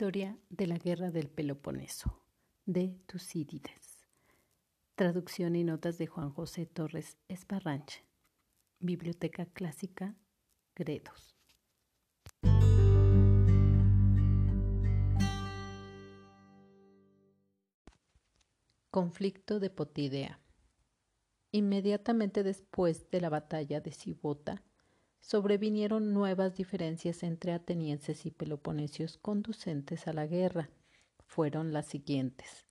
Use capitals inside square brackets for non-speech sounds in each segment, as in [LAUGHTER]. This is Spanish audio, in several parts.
Historia de la Guerra del Peloponeso, de Tucídides. Traducción y notas de Juan José Torres Esparranche. Biblioteca Clásica, Gredos. Conflicto de Potidea. Inmediatamente después de la batalla de Cibota, sobrevinieron nuevas diferencias entre atenienses y peloponesios conducentes a la guerra. Fueron las siguientes.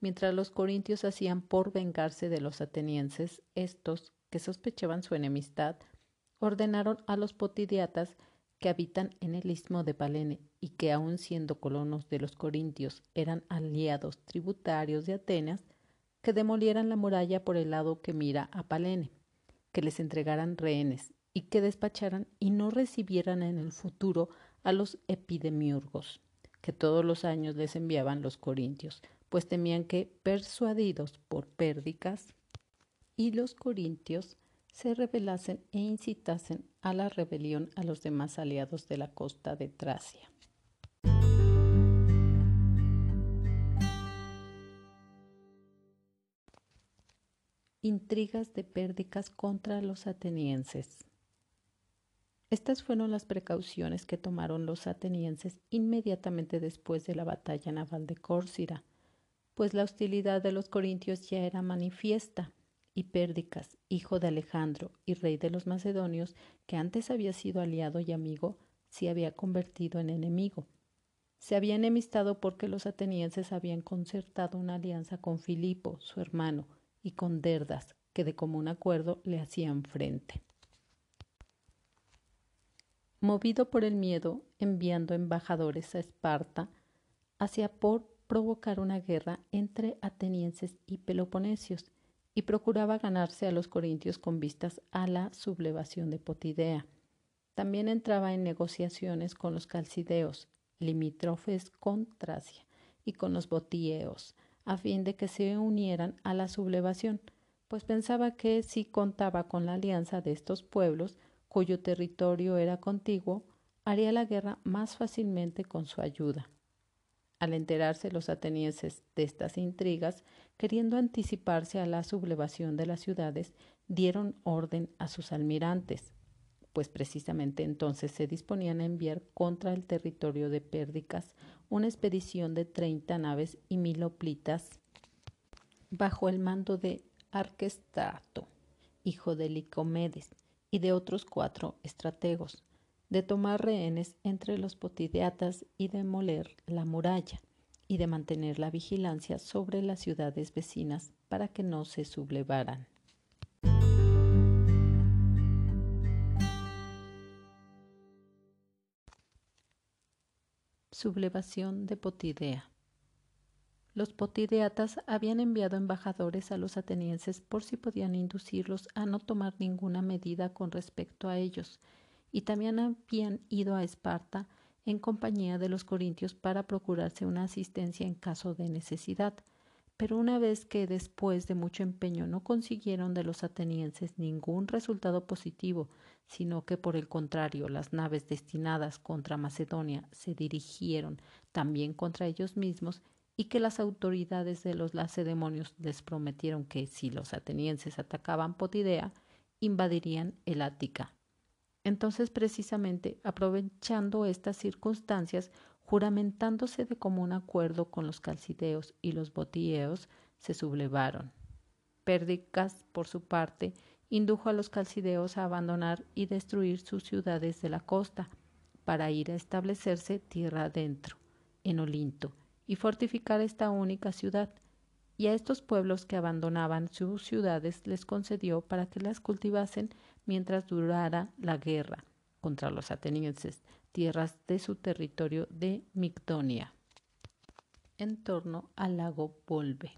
Mientras los corintios hacían por vengarse de los atenienses, estos, que sospechaban su enemistad, ordenaron a los potidiatas que habitan en el istmo de Palene y que aun siendo colonos de los corintios eran aliados tributarios de Atenas, que demolieran la muralla por el lado que mira a Palene, que les entregaran rehenes y que despacharan y no recibieran en el futuro a los epidemiurgos, que todos los años les enviaban los corintios, pues temían que, persuadidos por pérdicas, y los corintios se rebelasen e incitasen a la rebelión a los demás aliados de la costa de Tracia. Intrigas de pérdicas contra los atenienses. Estas fueron las precauciones que tomaron los atenienses inmediatamente después de la batalla naval de Córcira, pues la hostilidad de los corintios ya era manifiesta, y Pérdicas, hijo de Alejandro y rey de los macedonios, que antes había sido aliado y amigo, se había convertido en enemigo. Se había enemistado porque los atenienses habían concertado una alianza con Filipo, su hermano, y con Derdas, que de común acuerdo le hacían frente movido por el miedo, enviando embajadores a Esparta, hacía por provocar una guerra entre atenienses y peloponesios, y procuraba ganarse a los corintios con vistas a la sublevación de Potidea. También entraba en negociaciones con los calcideos, limítrofes con Tracia, y con los botieos, a fin de que se unieran a la sublevación, pues pensaba que si contaba con la alianza de estos pueblos, cuyo territorio era contiguo, haría la guerra más fácilmente con su ayuda. Al enterarse los atenienses de estas intrigas, queriendo anticiparse a la sublevación de las ciudades, dieron orden a sus almirantes, pues precisamente entonces se disponían a enviar contra el territorio de Pérdicas una expedición de treinta naves y mil oplitas bajo el mando de Arquestrato, hijo de Licomedes, y de otros cuatro estrategos, de tomar rehenes entre los potidiatas y demoler la muralla, y de mantener la vigilancia sobre las ciudades vecinas para que no se sublevaran. Sublevación de Potidea los potideatas habían enviado embajadores a los atenienses por si podían inducirlos a no tomar ninguna medida con respecto a ellos, y también habían ido a Esparta en compañía de los corintios para procurarse una asistencia en caso de necesidad. Pero una vez que después de mucho empeño no consiguieron de los atenienses ningún resultado positivo, sino que por el contrario las naves destinadas contra Macedonia se dirigieron también contra ellos mismos, y que las autoridades de los lacedemonios les prometieron que si los atenienses atacaban Potidea, invadirían el Ática. Entonces, precisamente, aprovechando estas circunstancias, juramentándose de común acuerdo con los calcideos y los botieos, se sublevaron. Pérdicas, por su parte, indujo a los calcideos a abandonar y destruir sus ciudades de la costa, para ir a establecerse tierra adentro, en Olinto, y fortificar esta única ciudad, y a estos pueblos que abandonaban sus ciudades les concedió para que las cultivasen mientras durara la guerra contra los atenienses, tierras de su territorio de Migdonia, en torno al lago Volve.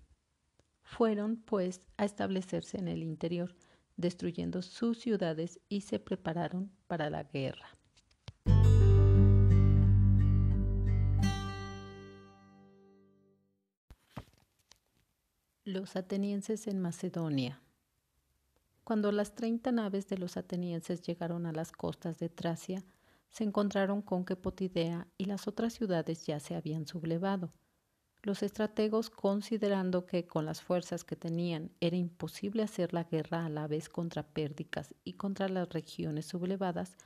Fueron, pues, a establecerse en el interior, destruyendo sus ciudades y se prepararon para la guerra. Los atenienses en Macedonia. Cuando las treinta naves de los atenienses llegaron a las costas de Tracia, se encontraron con que Potidea y las otras ciudades ya se habían sublevado. Los estrategos, considerando que con las fuerzas que tenían era imposible hacer la guerra a la vez contra Pérdicas y contra las regiones sublevadas,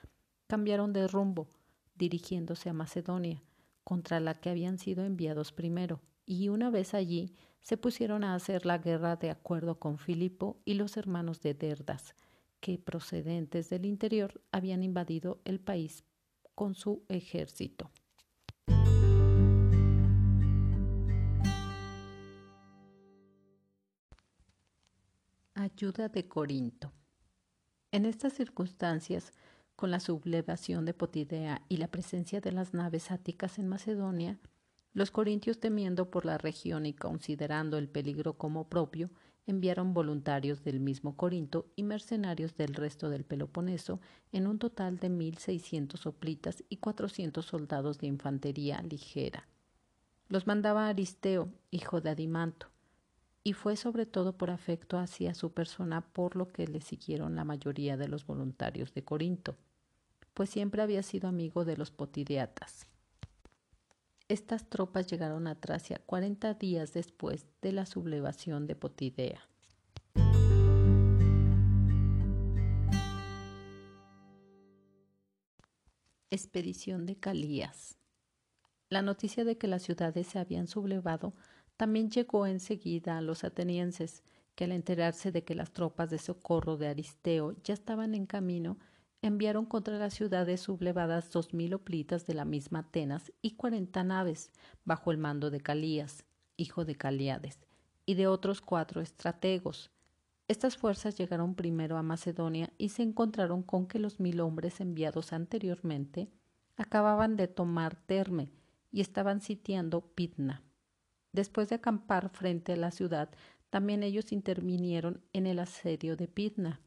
cambiaron de rumbo, dirigiéndose a Macedonia, contra la que habían sido enviados primero, y una vez allí se pusieron a hacer la guerra de acuerdo con Filipo y los hermanos de Derdas, que procedentes del interior habían invadido el país con su ejército. Ayuda de Corinto. En estas circunstancias, con la sublevación de Potidea y la presencia de las naves áticas en Macedonia, los corintios temiendo por la región y considerando el peligro como propio, enviaron voluntarios del mismo Corinto y mercenarios del resto del Peloponeso, en un total de mil seiscientos hoplitas y cuatrocientos soldados de infantería ligera. Los mandaba Aristeo, hijo de Adimanto, y fue sobre todo por afecto hacia su persona por lo que le siguieron la mayoría de los voluntarios de Corinto, pues siempre había sido amigo de los potideatas. Estas tropas llegaron a Tracia 40 días después de la sublevación de Potidea. Expedición de Calías. La noticia de que las ciudades se habían sublevado también llegó enseguida a los atenienses, que al enterarse de que las tropas de socorro de Aristeo ya estaban en camino, enviaron contra las ciudades sublevadas dos mil oplitas de la misma Atenas y cuarenta naves, bajo el mando de Calías, hijo de Caliades, y de otros cuatro estrategos. Estas fuerzas llegaron primero a Macedonia y se encontraron con que los mil hombres enviados anteriormente acababan de tomar Terme y estaban sitiando Pitna. Después de acampar frente a la ciudad, también ellos intervinieron en el asedio de Pitna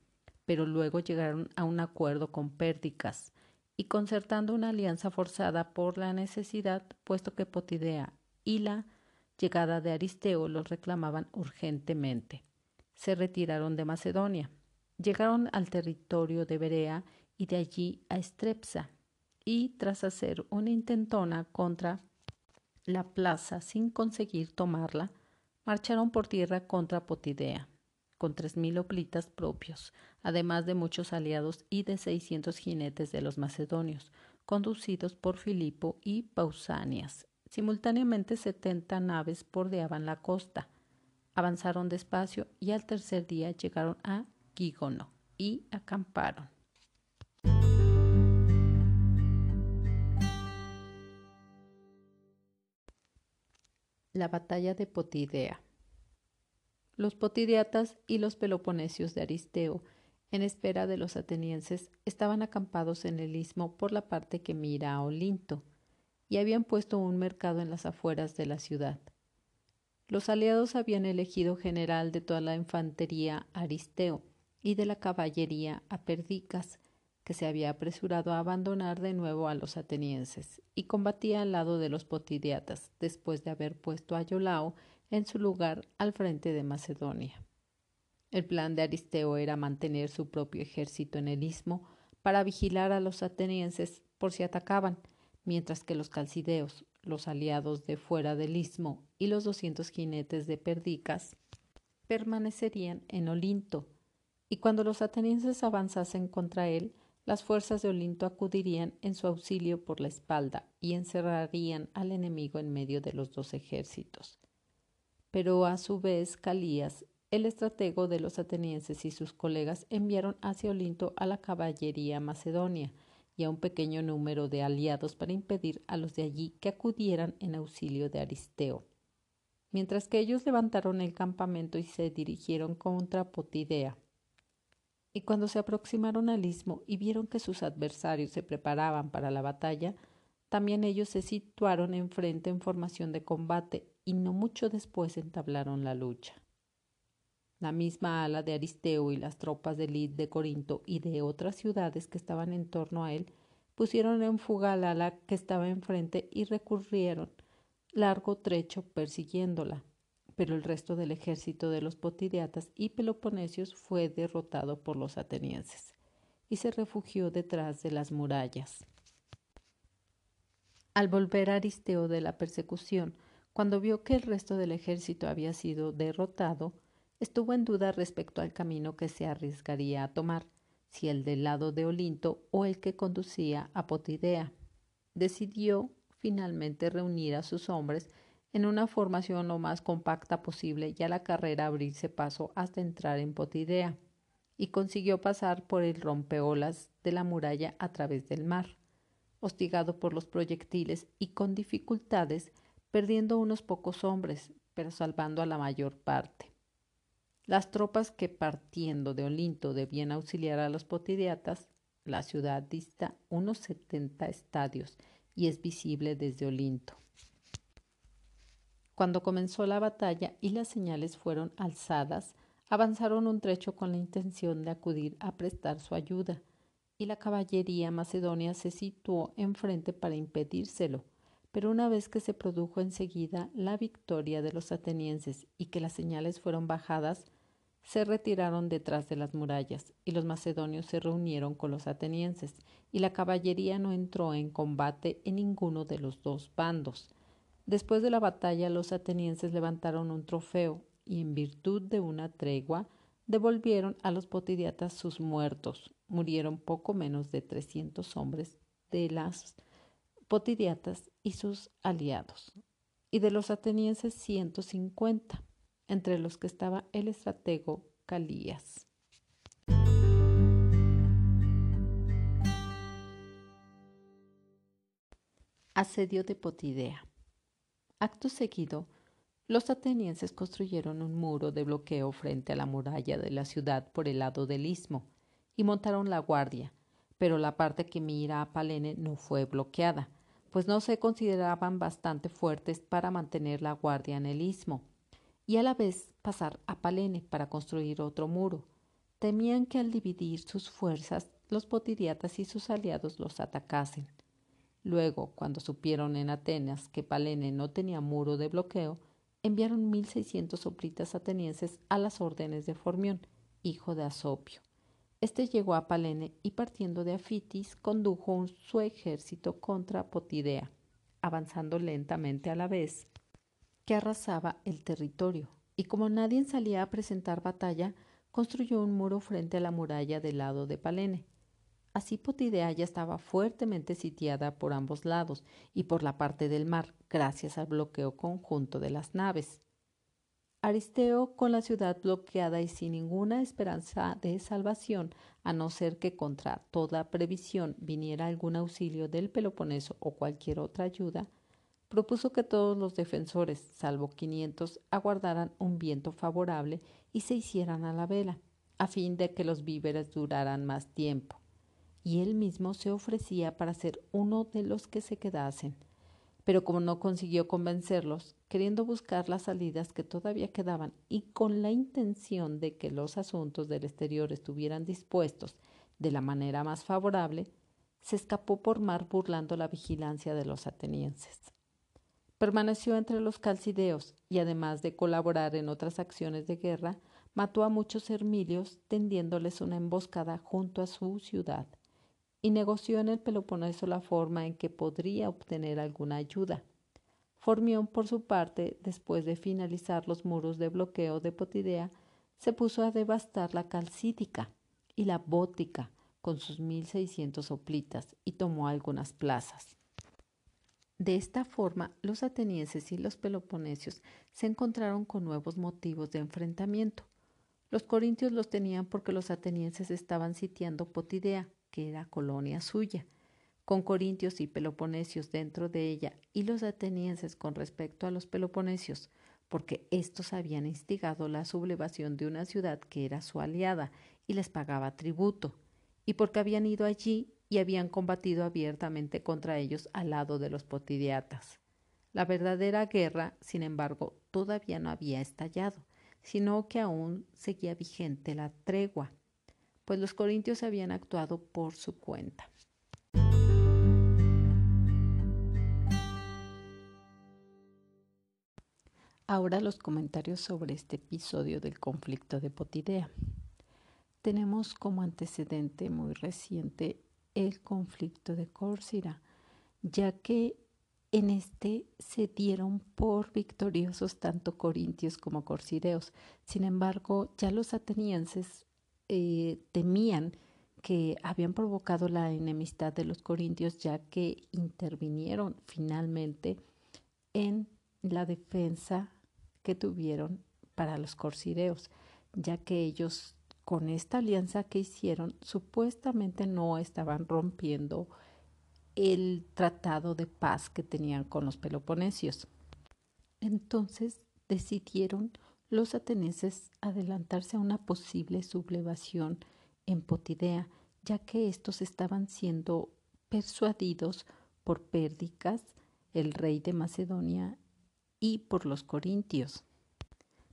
pero luego llegaron a un acuerdo con Pérdicas y concertando una alianza forzada por la necesidad, puesto que Potidea y la llegada de Aristeo los reclamaban urgentemente. Se retiraron de Macedonia, llegaron al territorio de Berea y de allí a Estrepsa, y tras hacer una intentona contra la plaza sin conseguir tomarla, marcharon por tierra contra Potidea con tres mil hoplitas propios, además de muchos aliados y de seiscientos jinetes de los macedonios, conducidos por Filipo y Pausanias. Simultáneamente setenta naves bordeaban la costa. Avanzaron despacio y al tercer día llegaron a Gígono y acamparon. La batalla de Potidea los potidiatas y los peloponesios de Aristeo, en espera de los atenienses, estaban acampados en el istmo por la parte que mira a Olinto, y habían puesto un mercado en las afueras de la ciudad. Los aliados habían elegido general de toda la infantería Aristeo y de la caballería a Perdicas, que se había apresurado a abandonar de nuevo a los atenienses, y combatía al lado de los potidiatas, después de haber puesto a Yolao en su lugar al frente de Macedonia. El plan de Aristeo era mantener su propio ejército en el istmo para vigilar a los atenienses por si atacaban, mientras que los calcideos, los aliados de fuera del istmo y los doscientos jinetes de Perdicas permanecerían en Olinto, y cuando los atenienses avanzasen contra él, las fuerzas de Olinto acudirían en su auxilio por la espalda y encerrarían al enemigo en medio de los dos ejércitos pero a su vez Calías, el estratego de los atenienses y sus colegas enviaron hacia Olinto a la caballería macedonia y a un pequeño número de aliados para impedir a los de allí que acudieran en auxilio de Aristeo. Mientras que ellos levantaron el campamento y se dirigieron contra Potidea. Y cuando se aproximaron al istmo y vieron que sus adversarios se preparaban para la batalla, también ellos se situaron enfrente en formación de combate y no mucho después entablaron la lucha. La misma ala de Aristeo y las tropas de Lid de Corinto y de otras ciudades que estaban en torno a él pusieron en fuga al ala que estaba enfrente y recurrieron largo trecho persiguiéndola. Pero el resto del ejército de los potidiatas y peloponesios fue derrotado por los atenienses y se refugió detrás de las murallas. Al volver Aristeo de la persecución, cuando vio que el resto del ejército había sido derrotado, estuvo en duda respecto al camino que se arriesgaría a tomar, si el del lado de Olinto o el que conducía a Potidea. Decidió finalmente reunir a sus hombres en una formación lo más compacta posible y a la carrera abrirse paso hasta entrar en Potidea, y consiguió pasar por el rompeolas de la muralla a través del mar. Hostigado por los proyectiles y con dificultades, perdiendo unos pocos hombres, pero salvando a la mayor parte. Las tropas que partiendo de Olinto debían auxiliar a los potidiatas, la ciudad dista unos setenta estadios y es visible desde Olinto. Cuando comenzó la batalla y las señales fueron alzadas, avanzaron un trecho con la intención de acudir a prestar su ayuda, y la caballería macedonia se situó enfrente para impedírselo pero una vez que se produjo enseguida la victoria de los atenienses y que las señales fueron bajadas, se retiraron detrás de las murallas, y los macedonios se reunieron con los atenienses, y la caballería no entró en combate en ninguno de los dos bandos. Después de la batalla los atenienses levantaron un trofeo, y en virtud de una tregua devolvieron a los potidiatas sus muertos. Murieron poco menos de trescientos hombres de las potidiatas y sus aliados, y de los atenienses 150, entre los que estaba el estratego Calías. Asedio de Potidea. Acto seguido, los atenienses construyeron un muro de bloqueo frente a la muralla de la ciudad por el lado del istmo y montaron la guardia, pero la parte que mira a Palene no fue bloqueada, pues no se consideraban bastante fuertes para mantener la guardia en el istmo, y a la vez pasar a Palene para construir otro muro. Temían que al dividir sus fuerzas los potidiatas y sus aliados los atacasen. Luego, cuando supieron en Atenas que Palene no tenía muro de bloqueo, enviaron mil seiscientos soplitas atenienses a las órdenes de Formión, hijo de Asopio. Este llegó a Palene y partiendo de Afitis condujo su ejército contra Potidea, avanzando lentamente a la vez que arrasaba el territorio, y como nadie salía a presentar batalla, construyó un muro frente a la muralla del lado de Palene. Así Potidea ya estaba fuertemente sitiada por ambos lados y por la parte del mar, gracias al bloqueo conjunto de las naves. Aristeo, con la ciudad bloqueada y sin ninguna esperanza de salvación, a no ser que contra toda previsión viniera algún auxilio del Peloponeso o cualquier otra ayuda, propuso que todos los defensores, salvo quinientos, aguardaran un viento favorable y se hicieran a la vela, a fin de que los víveres duraran más tiempo. Y él mismo se ofrecía para ser uno de los que se quedasen pero como no consiguió convencerlos, queriendo buscar las salidas que todavía quedaban y con la intención de que los asuntos del exterior estuvieran dispuestos de la manera más favorable, se escapó por mar burlando la vigilancia de los atenienses. Permaneció entre los calcideos y además de colaborar en otras acciones de guerra, mató a muchos hermilios tendiéndoles una emboscada junto a su ciudad y negoció en el Peloponeso la forma en que podría obtener alguna ayuda. Formión, por su parte, después de finalizar los muros de bloqueo de Potidea, se puso a devastar la calcítica y la bótica con sus mil seiscientos soplitas y tomó algunas plazas. De esta forma, los atenienses y los peloponesios se encontraron con nuevos motivos de enfrentamiento. Los corintios los tenían porque los atenienses estaban sitiando Potidea que era colonia suya, con corintios y peloponesios dentro de ella y los atenienses con respecto a los peloponesios, porque éstos habían instigado la sublevación de una ciudad que era su aliada y les pagaba tributo, y porque habían ido allí y habían combatido abiertamente contra ellos al lado de los potidiatas. La verdadera guerra, sin embargo, todavía no había estallado, sino que aún seguía vigente la tregua pues los corintios habían actuado por su cuenta. Ahora los comentarios sobre este episodio del conflicto de Potidea. Tenemos como antecedente muy reciente el conflicto de Córcira, ya que en este se dieron por victoriosos tanto corintios como corcireos. Sin embargo, ya los atenienses eh, temían que habían provocado la enemistad de los corintios ya que intervinieron finalmente en la defensa que tuvieron para los corcireos, ya que ellos con esta alianza que hicieron supuestamente no estaban rompiendo el tratado de paz que tenían con los peloponesios. Entonces decidieron los atenienses adelantarse a una posible sublevación en Potidea, ya que estos estaban siendo persuadidos por Pérdicas, el rey de Macedonia, y por los corintios.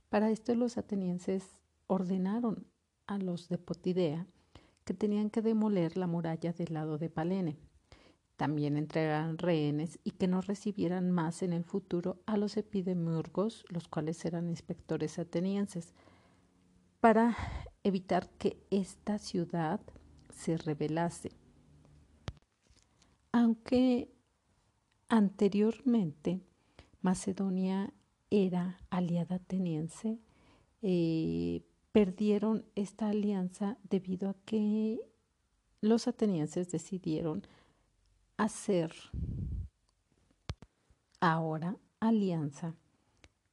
Para esto los atenienses ordenaron a los de Potidea que tenían que demoler la muralla del lado de Palene también entregaran rehenes y que no recibieran más en el futuro a los epidemiurgos, los cuales eran inspectores atenienses, para evitar que esta ciudad se rebelase. Aunque anteriormente Macedonia era aliada ateniense, eh, perdieron esta alianza debido a que los atenienses decidieron hacer ahora alianza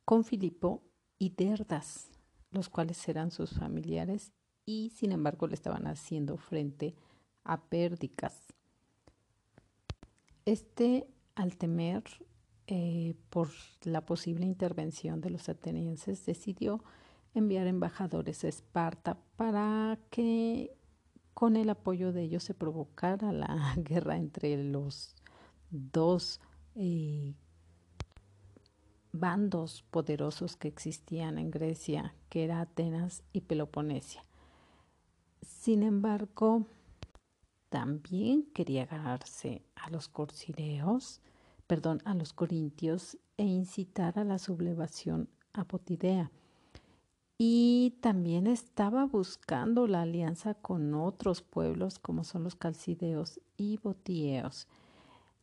con Filipo y Derdas, los cuales eran sus familiares y sin embargo le estaban haciendo frente a Pérdicas. Este, al temer eh, por la posible intervención de los atenienses, decidió enviar embajadores a Esparta para que con el apoyo de ellos se provocara la [LAUGHS] guerra entre los dos eh, bandos poderosos que existían en Grecia, que era Atenas y Peloponesia. Sin embargo, también quería ganarse a los corcireos, perdón, a los corintios e incitar a la sublevación a Potidea y también estaba buscando la alianza con otros pueblos como son los calcideos y botieos,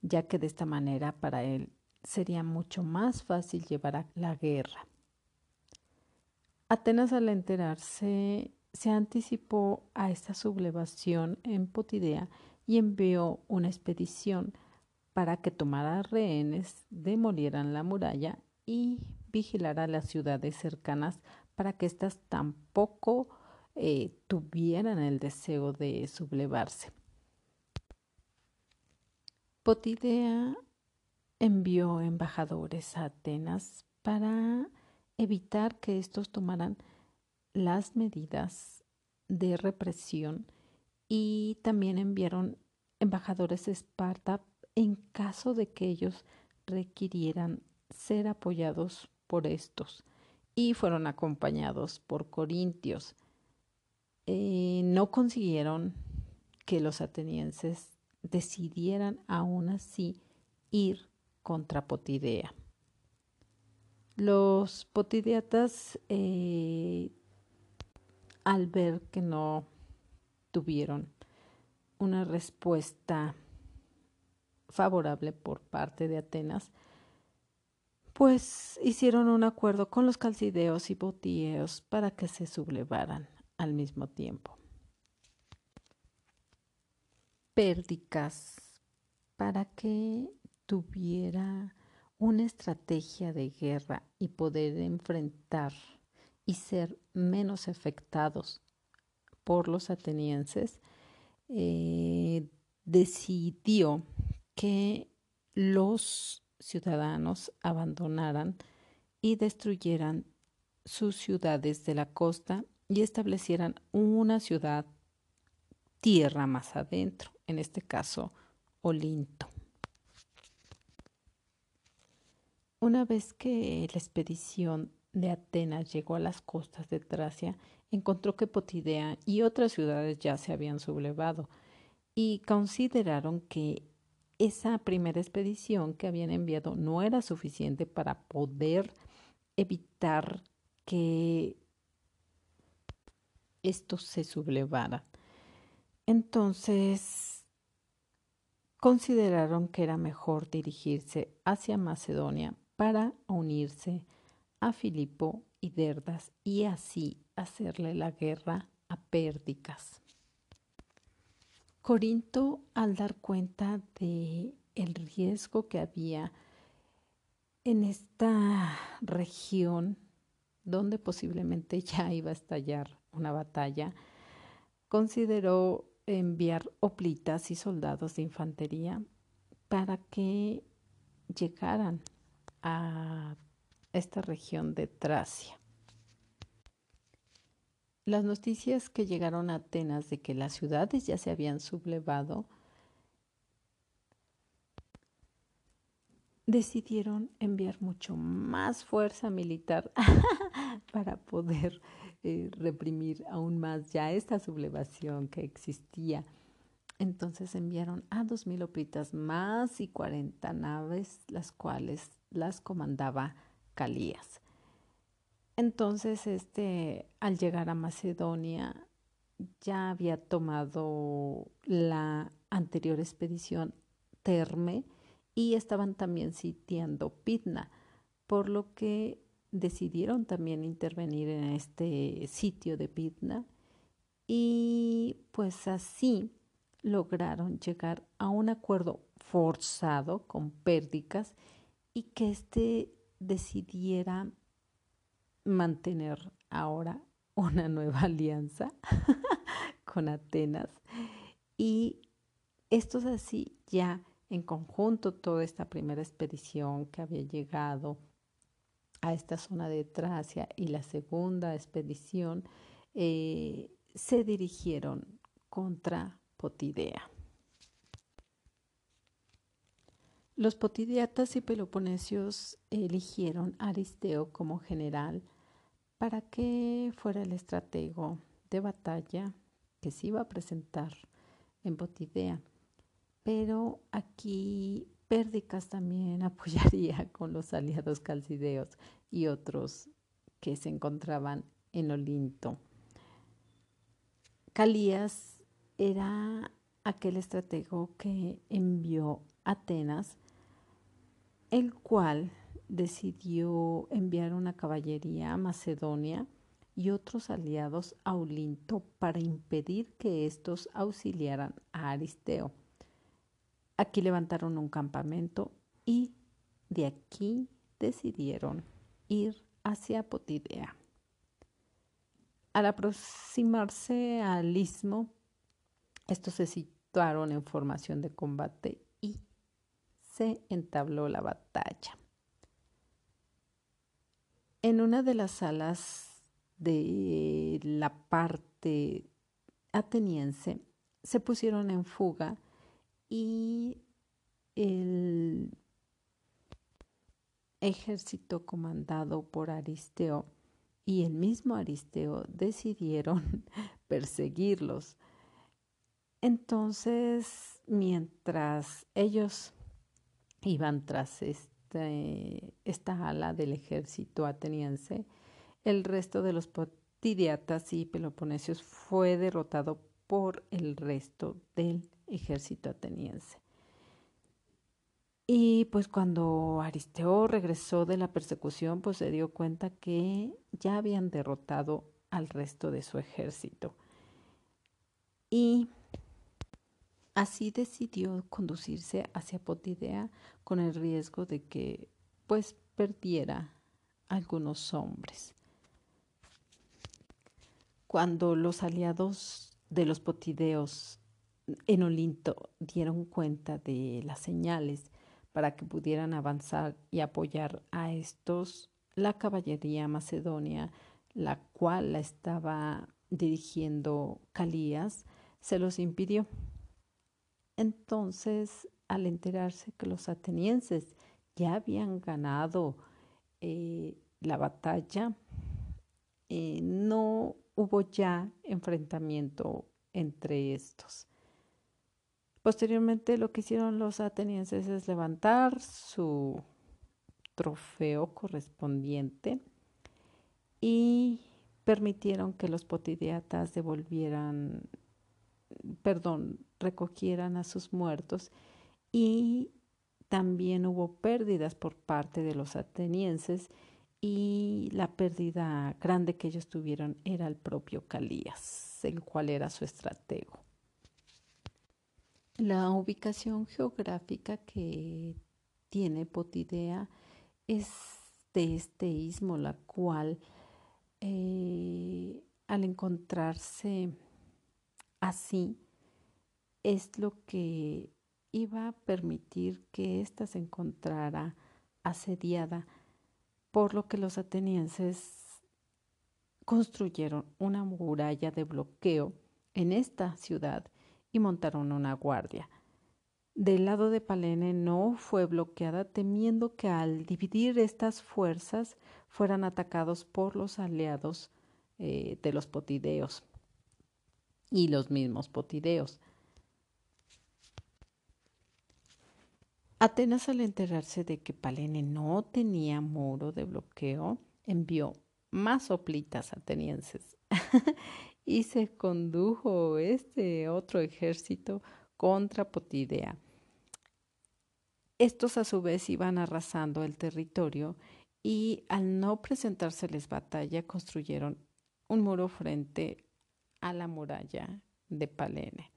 ya que de esta manera para él sería mucho más fácil llevar a la guerra. Atenas al enterarse se anticipó a esta sublevación en Potidea y envió una expedición para que tomara rehenes, demolieran la muralla y vigilara las ciudades cercanas para que éstas tampoco eh, tuvieran el deseo de sublevarse. Potidea envió embajadores a Atenas para evitar que estos tomaran las medidas de represión y también enviaron embajadores a Esparta en caso de que ellos requirieran ser apoyados por estos y fueron acompañados por corintios. Eh, no consiguieron que los atenienses decidieran aún así ir contra Potidea. Los potideatas, eh, al ver que no tuvieron una respuesta favorable por parte de Atenas, pues hicieron un acuerdo con los calcideos y botieos para que se sublevaran al mismo tiempo. Pérdicas para que tuviera una estrategia de guerra y poder enfrentar y ser menos afectados por los atenienses, eh, decidió que los ciudadanos abandonaran y destruyeran sus ciudades de la costa y establecieran una ciudad tierra más adentro, en este caso Olinto. Una vez que la expedición de Atenas llegó a las costas de Tracia, encontró que Potidea y otras ciudades ya se habían sublevado y consideraron que esa primera expedición que habían enviado no era suficiente para poder evitar que esto se sublevara. Entonces consideraron que era mejor dirigirse hacia Macedonia para unirse a Filipo y Derdas y así hacerle la guerra a Pérdicas. Corinto, al dar cuenta de el riesgo que había en esta región donde posiblemente [LAUGHS] ya iba a estallar una batalla, consideró enviar oplitas y soldados de infantería para que llegaran a esta región de Tracia. Las noticias que llegaron a Atenas de que las ciudades ya se habían sublevado decidieron enviar mucho más fuerza militar [LAUGHS] para poder eh, reprimir aún más ya esta sublevación que existía. Entonces enviaron a dos mil más y cuarenta naves, las cuales las comandaba Calías. Entonces, este, al llegar a Macedonia, ya había tomado la anterior expedición Terme y estaban también sitiando Pitna, por lo que decidieron también intervenir en este sitio de Pitna y pues así lograron llegar a un acuerdo forzado con Pérdicas y que éste decidiera mantener ahora una nueva alianza [LAUGHS] con Atenas y esto es así ya en conjunto toda esta primera expedición que había llegado a esta zona de Tracia y la segunda expedición eh, se dirigieron contra Potidea. Los potidiatas y peloponesios eligieron a Aristeo como general para que fuera el estratego de batalla que se iba a presentar en Potidea pero aquí Pérdicas también [LAUGHS] apoyaría con los aliados calcideos y otros que se encontraban en Olinto. Calías era aquel estratego que envió a Atenas, el cual decidió enviar una caballería a Macedonia y otros aliados a Olinto para impedir que estos auxiliaran a Aristeo. Aquí levantaron un campamento y de aquí decidieron ir hacia Potidea. Al aproximarse al istmo, estos se situaron en formación de combate y se entabló la batalla. En una de las salas de la parte ateniense se pusieron en fuga y el ejército comandado por Aristeo y el mismo Aristeo decidieron [LAUGHS] perseguirlos. Entonces, mientras ellos iban tras este, esta ala del ejército ateniense, el resto de los potidiatas y peloponesios fue derrotado por el resto del ejército ateniense. Y pues cuando Aristeo regresó de la persecución, pues se dio cuenta que ya habían derrotado al resto de su ejército. Y así decidió conducirse hacia Potidea con el riesgo de que pues perdiera algunos hombres. Cuando los aliados de los potideos en Olinto dieron cuenta de las señales para que pudieran avanzar y apoyar a estos, la caballería macedonia, la cual la estaba dirigiendo Calías, se los impidió. Entonces, al enterarse que los atenienses ya habían ganado eh, la batalla, eh, no hubo ya enfrentamiento entre estos. Posteriormente lo que hicieron los atenienses es levantar su trofeo correspondiente y permitieron que los potidiatas devolvieran, perdón, recogieran a sus muertos y también hubo pérdidas por parte de los atenienses y la pérdida grande que ellos tuvieron era el propio Calías, el cual era su estratego. La ubicación geográfica que tiene Potidea es de este istmo, la cual eh, al encontrarse así es lo que iba a permitir que ésta se encontrara asediada, por lo que los atenienses construyeron una muralla de bloqueo en esta ciudad y montaron una guardia. Del lado de Palene no fue bloqueada temiendo que al dividir estas fuerzas fueran atacados por los aliados eh, de los potideos y los mismos potideos. Atenas al enterarse de que Palene no tenía muro de bloqueo, envió más soplitas atenienses [LAUGHS] y se condujo este otro ejército contra Potidea. Estos a su vez iban arrasando el territorio y al no presentárseles batalla construyeron un muro frente a la muralla de Palene.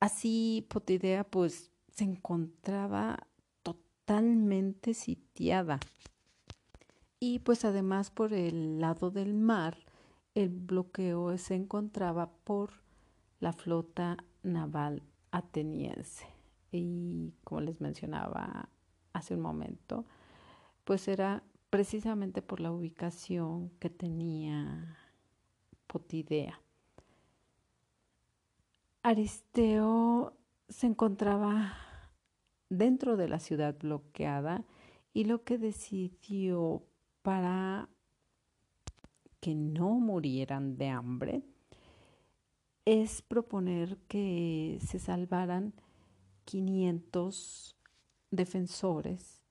Así Potidea pues se encontraba totalmente sitiada. Y pues además por el lado del mar, el bloqueo se encontraba por la flota naval ateniense. Y como les mencionaba hace un momento, pues era precisamente por la ubicación que tenía Potidea. Aristeo se encontraba dentro de la ciudad bloqueada y lo que decidió para que no murieran de hambre es proponer que se salvaran 500 defensores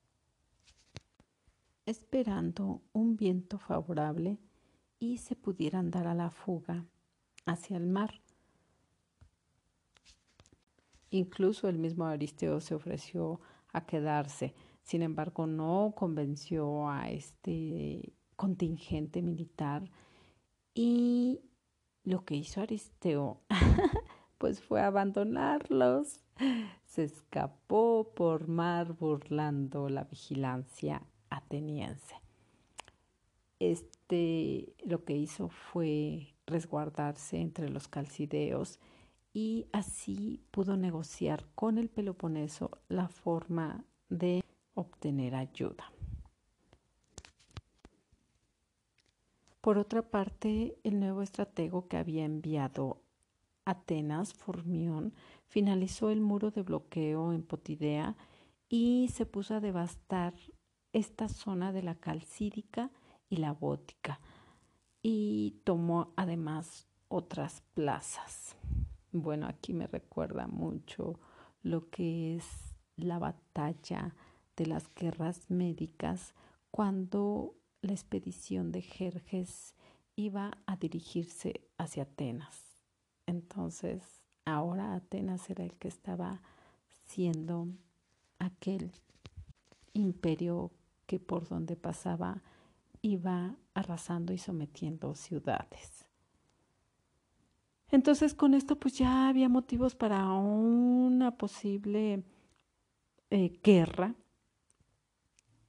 esperando un viento favorable y se pudieran dar a la fuga hacia el mar. Incluso el mismo Aristeo se ofreció a quedarse, sin embargo no convenció a este contingente militar y lo que hizo Aristeo [LAUGHS] pues fue abandonarlos. Se escapó por mar burlando la vigilancia ateniense. Este lo que hizo fue resguardarse entre los calcideos y así pudo negociar con el Peloponeso la forma de obtener ayuda. Por otra parte, el nuevo estratego que había enviado Atenas, Formión, finalizó el muro de bloqueo en Potidea y se puso a devastar esta zona de la calcídica y la bótica y tomó además otras plazas. Bueno, aquí me recuerda mucho lo que es la batalla de las guerras médicas cuando la expedición de Jerjes iba a dirigirse hacia Atenas. Entonces, ahora Atenas era el que estaba siendo aquel imperio que por donde pasaba iba arrasando y sometiendo ciudades. Entonces con esto pues ya había motivos para una posible eh, guerra,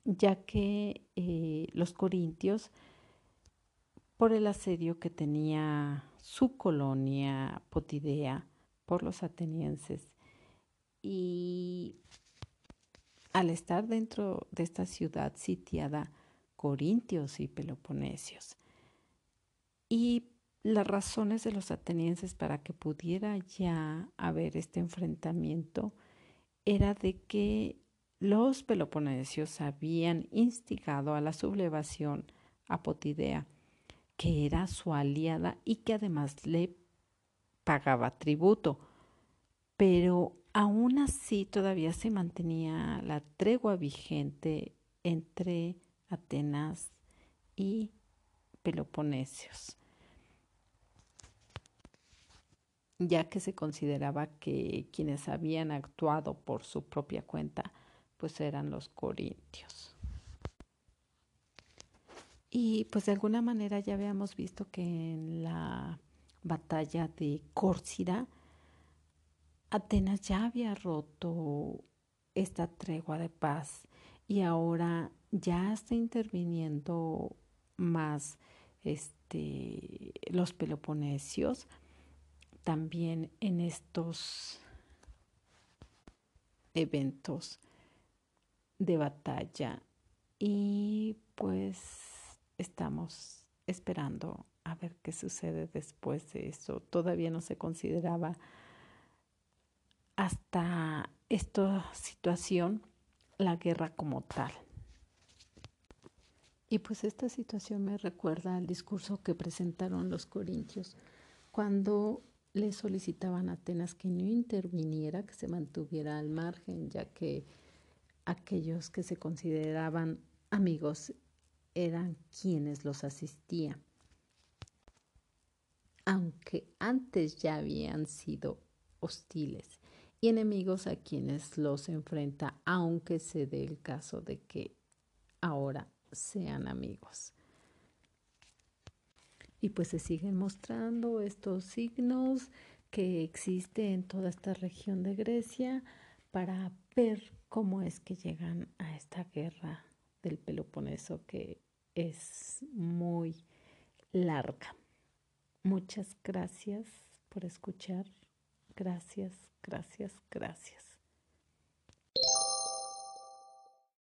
ya que eh, los corintios, por el asedio que tenía su colonia Potidea por los atenienses, y al estar dentro de esta ciudad sitiada, corintios y peloponesios, y las razones de los atenienses para que pudiera ya haber este enfrentamiento era de que los peloponesios habían instigado a la sublevación a Potidea, que era su aliada y que además le pagaba tributo. Pero aún así todavía se mantenía la tregua vigente entre Atenas y Peloponesios. Ya que se consideraba que quienes habían actuado por su propia cuenta pues eran los corintios. Y pues de alguna manera ya habíamos visto que en la batalla de Córcida, Atenas ya había roto esta tregua de paz y ahora ya está interviniendo más este, los peloponesios también en estos eventos de batalla y pues estamos esperando a ver qué sucede después de eso. Todavía no se consideraba hasta esta situación la guerra como tal. Y pues esta situación me recuerda al discurso que presentaron los corintios cuando le solicitaban a Atenas que no interviniera, que se mantuviera al margen, ya que aquellos que se consideraban amigos eran quienes los asistían. Aunque antes ya habían sido hostiles y enemigos a quienes los enfrenta, aunque se dé el caso de que ahora sean amigos. Y pues se siguen mostrando estos signos que existen en toda esta región de Grecia para ver cómo es que llegan a esta guerra del Peloponeso que es muy larga. Muchas gracias por escuchar. Gracias, gracias, gracias.